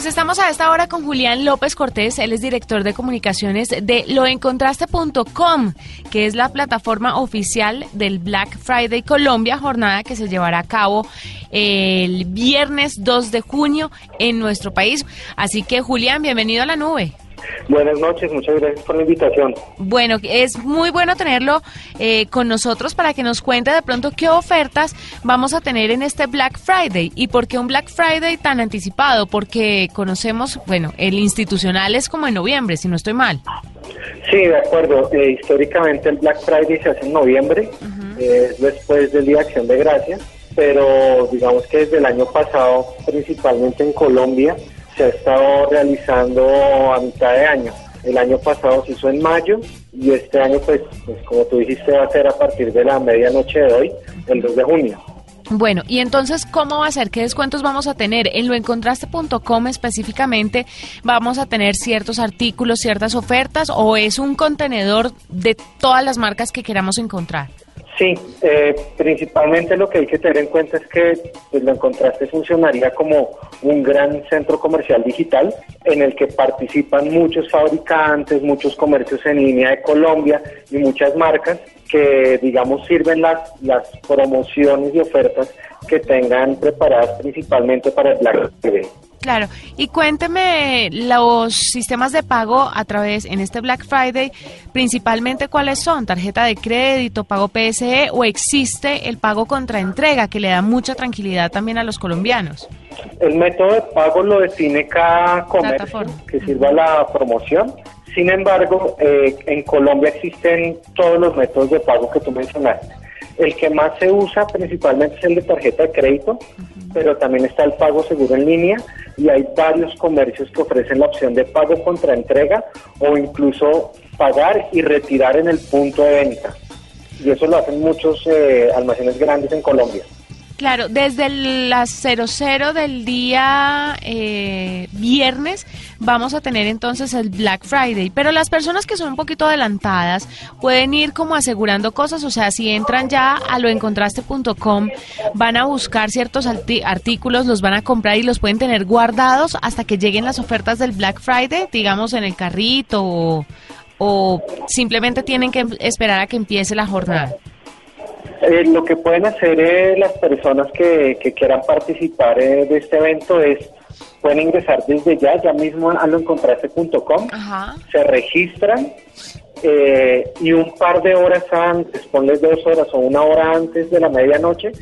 pues estamos a esta hora con Julián López Cortés, él es director de comunicaciones de loencontraste.com, que es la plataforma oficial del Black Friday Colombia, jornada que se llevará a cabo el viernes 2 de junio en nuestro país. Así que Julián, bienvenido a la nube. Buenas noches, muchas gracias por la invitación. Bueno, es muy bueno tenerlo eh, con nosotros para que nos cuente de pronto qué ofertas vamos a tener en este Black Friday y por qué un Black Friday tan anticipado, porque conocemos, bueno, el institucional es como en noviembre, si no estoy mal. Sí, de acuerdo. Eh, históricamente el Black Friday se hace en noviembre, eh, después del Día de Acción de Gracias, pero digamos que desde el año pasado, principalmente en Colombia, se ha estado realizando a mitad de año. El año pasado se hizo en mayo y este año, pues, pues como tú dijiste, va a ser a partir de la medianoche de hoy, el 2 de junio. Bueno, y entonces, ¿cómo va a ser? ¿Qué descuentos vamos a tener? En loencontraste.com específicamente, ¿vamos a tener ciertos artículos, ciertas ofertas o es un contenedor de todas las marcas que queramos encontrar? Sí, eh, principalmente lo que hay que tener en cuenta es que pues, lo encontraste funcionaría como un gran centro comercial digital en el que participan muchos fabricantes, muchos comercios en línea de Colombia y muchas marcas que digamos sirven las, las promociones y ofertas que tengan preparadas principalmente para el Black Friday. Claro, y cuénteme los sistemas de pago a través en este Black Friday, principalmente cuáles son, tarjeta de crédito, pago PSE o existe el pago contra entrega que le da mucha tranquilidad también a los colombianos. El método de pago lo define cada comercio que sirva la promoción. Sin embargo, eh, en Colombia existen todos los métodos de pago que tú mencionaste. El que más se usa principalmente es el de tarjeta de crédito, pero también está el pago seguro en línea y hay varios comercios que ofrecen la opción de pago contra entrega o incluso pagar y retirar en el punto de venta. Y eso lo hacen muchos eh, almacenes grandes en Colombia. Claro, desde las 00 del día eh, viernes vamos a tener entonces el Black Friday, pero las personas que son un poquito adelantadas pueden ir como asegurando cosas, o sea, si entran ya a loencontraste.com van a buscar ciertos artículos, los van a comprar y los pueden tener guardados hasta que lleguen las ofertas del Black Friday, digamos en el carrito o, o simplemente tienen que esperar a que empiece la jornada. Eh, lo que pueden hacer eh, las personas que, quieran participar eh, de este evento es, pueden ingresar desde ya, ya mismo a loencontraste.com, se registran y un par de horas antes, ponle dos horas o una hora antes de la medianoche,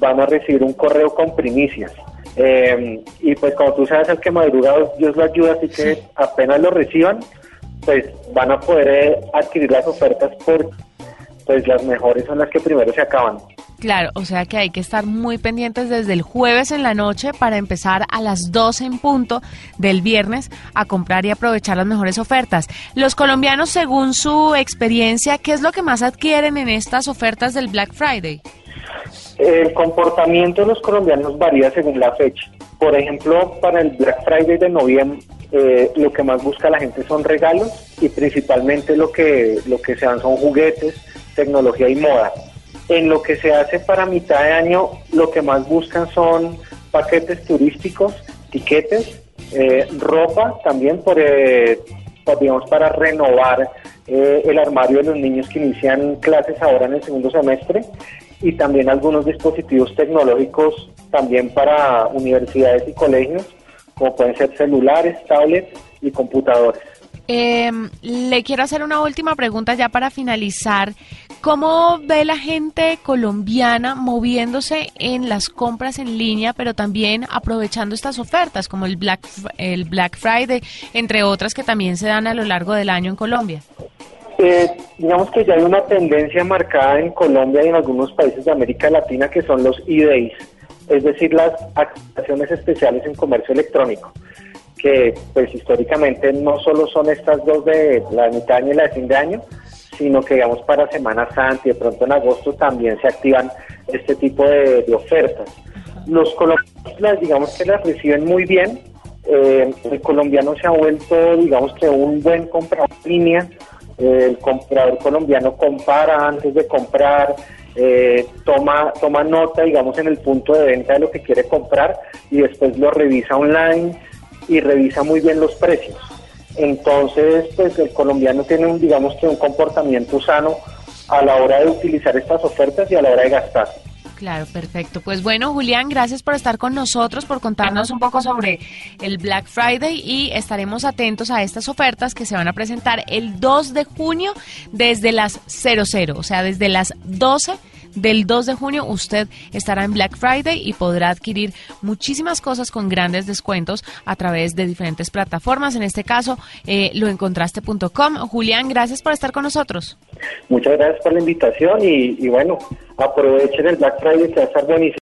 van a recibir un correo con primicias. y pues como tú sabes, al que madruga Dios lo ayuda, así que apenas lo reciban, pues van a poder adquirir las ofertas por pues las mejores son las que primero se acaban. Claro, o sea que hay que estar muy pendientes desde el jueves en la noche para empezar a las 12 en punto del viernes a comprar y aprovechar las mejores ofertas. Los colombianos, según su experiencia, ¿qué es lo que más adquieren en estas ofertas del Black Friday? El comportamiento de los colombianos varía según la fecha. Por ejemplo, para el Black Friday de noviembre, eh, lo que más busca la gente son regalos y principalmente lo que, lo que se dan son juguetes, tecnología y moda. En lo que se hace para mitad de año, lo que más buscan son paquetes turísticos, tiquetes, eh, ropa también por, eh, digamos, para renovar eh, el armario de los niños que inician clases ahora en el segundo semestre y también algunos dispositivos tecnológicos también para universidades y colegios, como pueden ser celulares, tablets y computadores. Em, le quiero hacer una última pregunta ya para finalizar. ¿Cómo ve la gente colombiana moviéndose en las compras en línea, pero también aprovechando estas ofertas como el Black, el Black Friday, entre otras que también se dan a lo largo del año en Colombia? Eh, digamos que ya hay una tendencia marcada en Colombia y en algunos países de América Latina que son los e-days, es decir, las acciones especiales en comercio electrónico que pues históricamente no solo son estas dos de la mitad año y la de fin de año, sino que digamos para Semana Santa y de pronto en agosto también se activan este tipo de, ofertas. Los colombianos digamos que las reciben muy bien, eh, el colombiano se ha vuelto digamos que un buen comprador en línea, el comprador colombiano compara antes de comprar, eh, toma, toma nota digamos en el punto de venta de lo que quiere comprar y después lo revisa online y revisa muy bien los precios. Entonces, pues el colombiano tiene un, digamos que un comportamiento sano a la hora de utilizar estas ofertas y a la hora de gastar. Claro, perfecto. Pues bueno, Julián, gracias por estar con nosotros, por contarnos un poco sobre el Black Friday y estaremos atentos a estas ofertas que se van a presentar el 2 de junio desde las 00, o sea, desde las 12 del 2 de junio usted estará en Black Friday y podrá adquirir muchísimas cosas con grandes descuentos a través de diferentes plataformas. En este caso, eh, loencontraste.com. Julián, gracias por estar con nosotros. Muchas gracias por la invitación y, y bueno, aprovechen el Black Friday que va a estar.